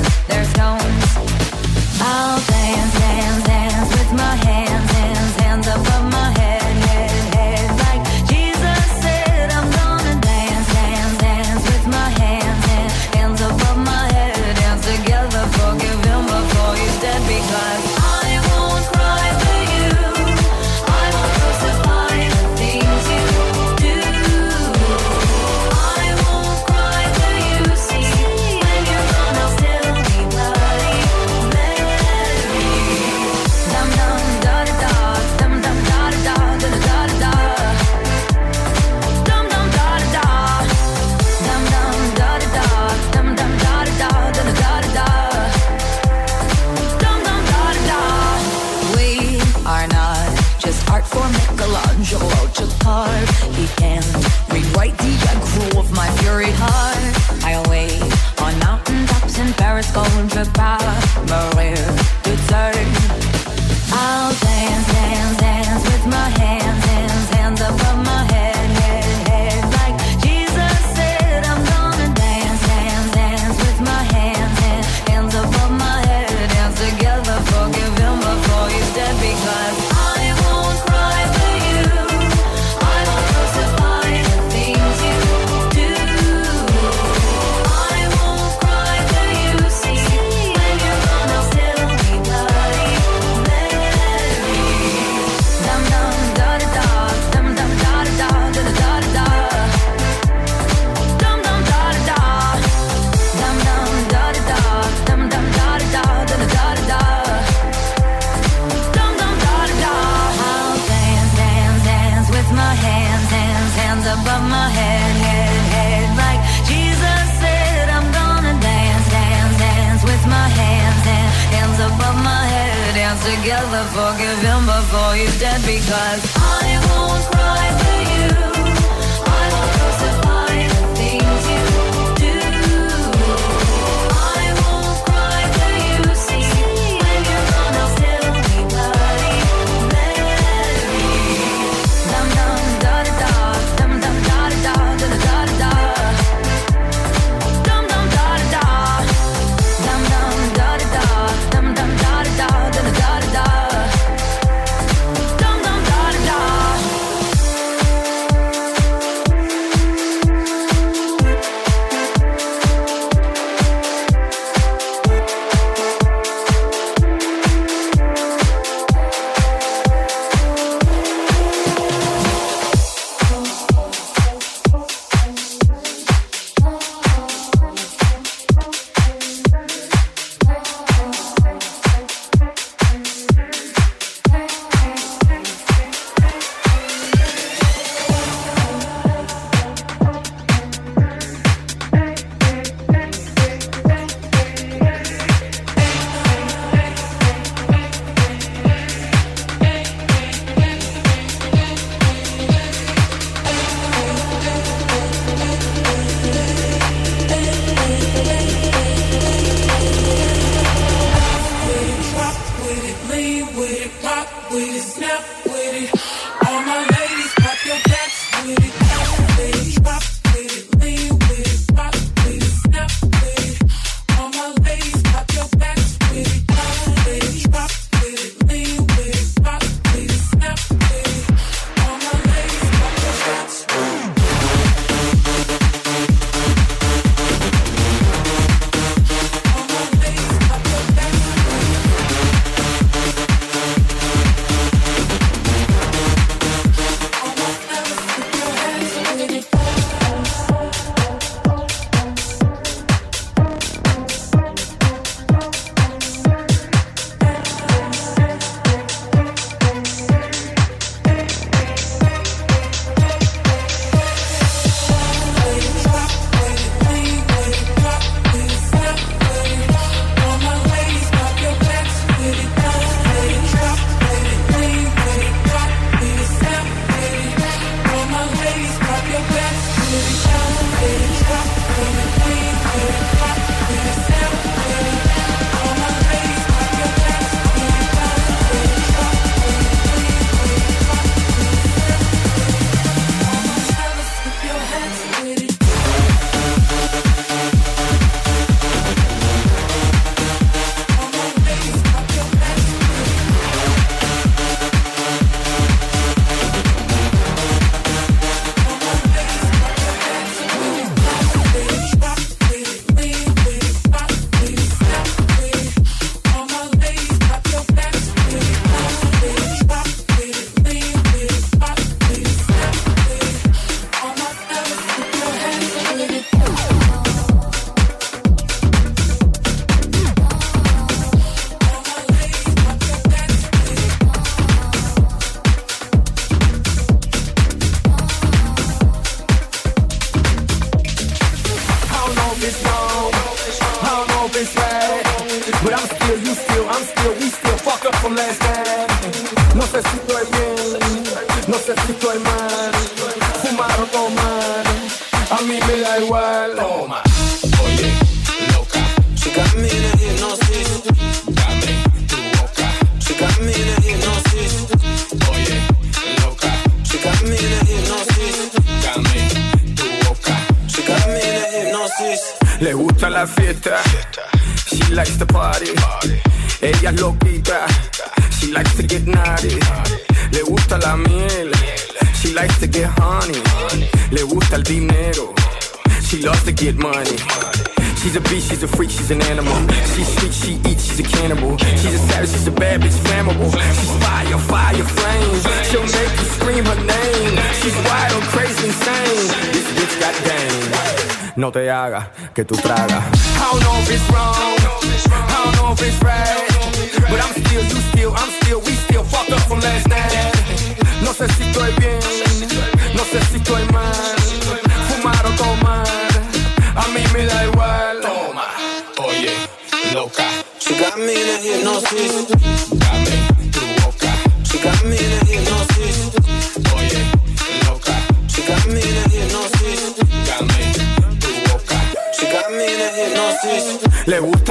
que tú tragas.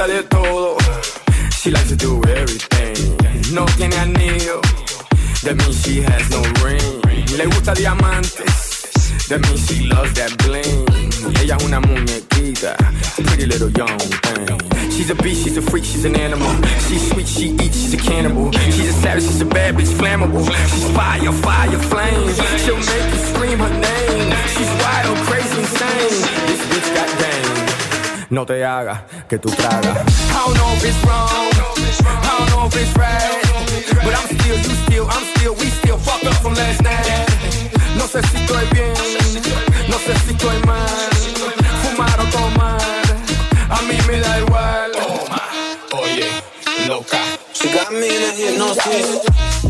Gusta de todo. She likes to do everything. No tiene anillo. That means she has no ring. Le gusta diamantes. That means she loves that bling. Ella es una muñequita, pretty little young thing. She's a beast, she's a freak, she's an animal. She's sweet, she eats, she's a cannibal. She's a savage, she's a bad bitch, flammable. She's fire, fire, flames. She'll make you scream her name. She's wild, crazy, insane. No te hagas que tú tragas. I don't know if it's wrong, I don't know if it's right, but I'm still, you still, I'm still, we still fucked up from last night. No sé si estoy bien, no sé si estoy mal, fumar o tomar, a mí me da igual. Toma, oye, loca. She got me in a hypnosis.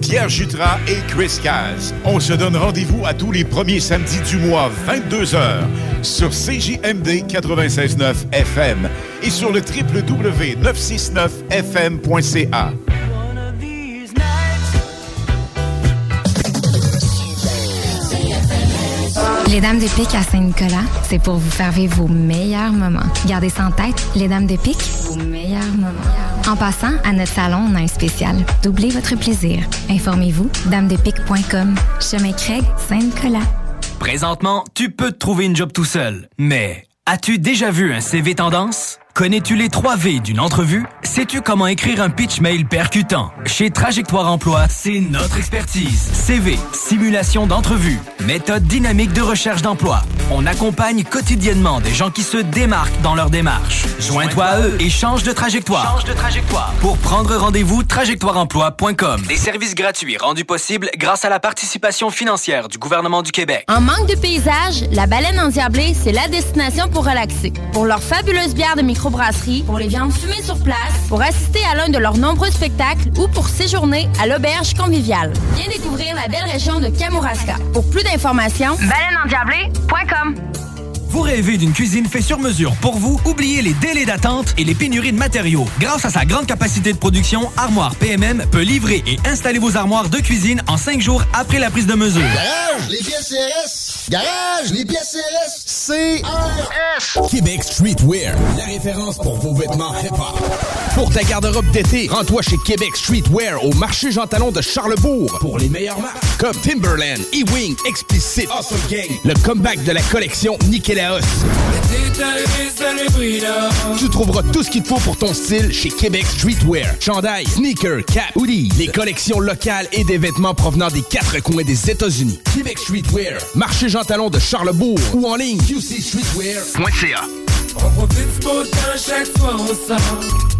Pierre Jutras et Chris Caz. On se donne rendez-vous à tous les premiers samedis du mois, 22h, sur CJMD 96.9 FM et sur le www.969fm.ca. Les Dames de Pique à Saint-Nicolas, c'est pour vous faire vivre vos meilleurs moments. Gardez ça en tête, les Dames de Pique, vos meilleurs moments. En passant, à notre salon, on a un spécial. Doublez votre plaisir. Informez-vous, damedepique.com. Chemin Craig, Saint-Nicolas. Présentement, tu peux te trouver une job tout seul. Mais as-tu déjà vu un CV tendance? Connais-tu les 3 V d'une entrevue? Sais-tu comment écrire un pitch mail percutant? Chez Trajectoire Emploi, c'est notre expertise. CV, simulation d'entrevue, méthode dynamique de recherche d'emploi. On accompagne quotidiennement des gens qui se démarquent dans leur démarche. Joins-toi à eux et change de trajectoire. Change de trajectoire. Pour prendre rendez-vous, trajectoireemploi.com. Des services gratuits rendus possibles grâce à la participation financière du gouvernement du Québec. En manque de paysage, la baleine endiablée, c'est la destination pour relaxer. Pour leur fabuleuse bière de microbrasserie, pour les viandes fumées sur place, pour assister à l'un de leurs nombreux spectacles ou pour séjourner à l'auberge conviviale. Viens découvrir la belle région de Kamouraska. Pour plus d'informations, baleineendiablée.com. welcome. Vous rêvez d'une cuisine faite sur mesure pour vous? Oubliez les délais d'attente et les pénuries de matériaux. Grâce à sa grande capacité de production, Armoire PMM peut livrer et installer vos armoires de cuisine en cinq jours après la prise de mesure. Garage, les pièces CRS. Garage, les pièces CRS. CRS. Québec Streetwear, la référence pour vos vêtements hip-hop. Pour ta garde-robe d'été, rends-toi chez Québec Streetwear au marché Jean Talon de Charlebourg pour les meilleures marques comme Timberland, E-Wing, Explicit, Awesome Gang, le comeback de la collection Tu trouveras tout ce qu'il te faut pour ton style chez Québec Streetwear. Chandail, sneakers, cap, hoodies, les collections locales et des vêtements provenant des quatre coins des États-Unis. Québec Streetwear, marché Jean Talon de Charlebourg ou en ligne qcstreetwear.ca. On profite du beau temps chaque fois on sort.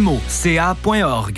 cmo.ca.org.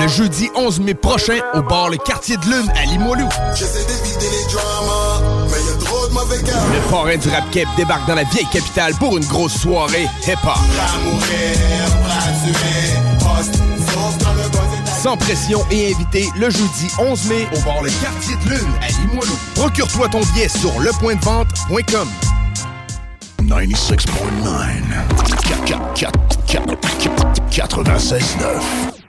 Le jeudi 11 mai prochain, au bar Le Quartier de Lune à Limoilou. Les dramas, mais y a trop de mauvais gars. Le parrain du rap cap débarque dans la vieille capitale pour une grosse soirée hip-hop. sans pression et invité le jeudi 11 mai au bar Le Quartier de Lune à Limoilou. Procure-toi ton billet sur lepointdevente.com. 96.9. 96.9.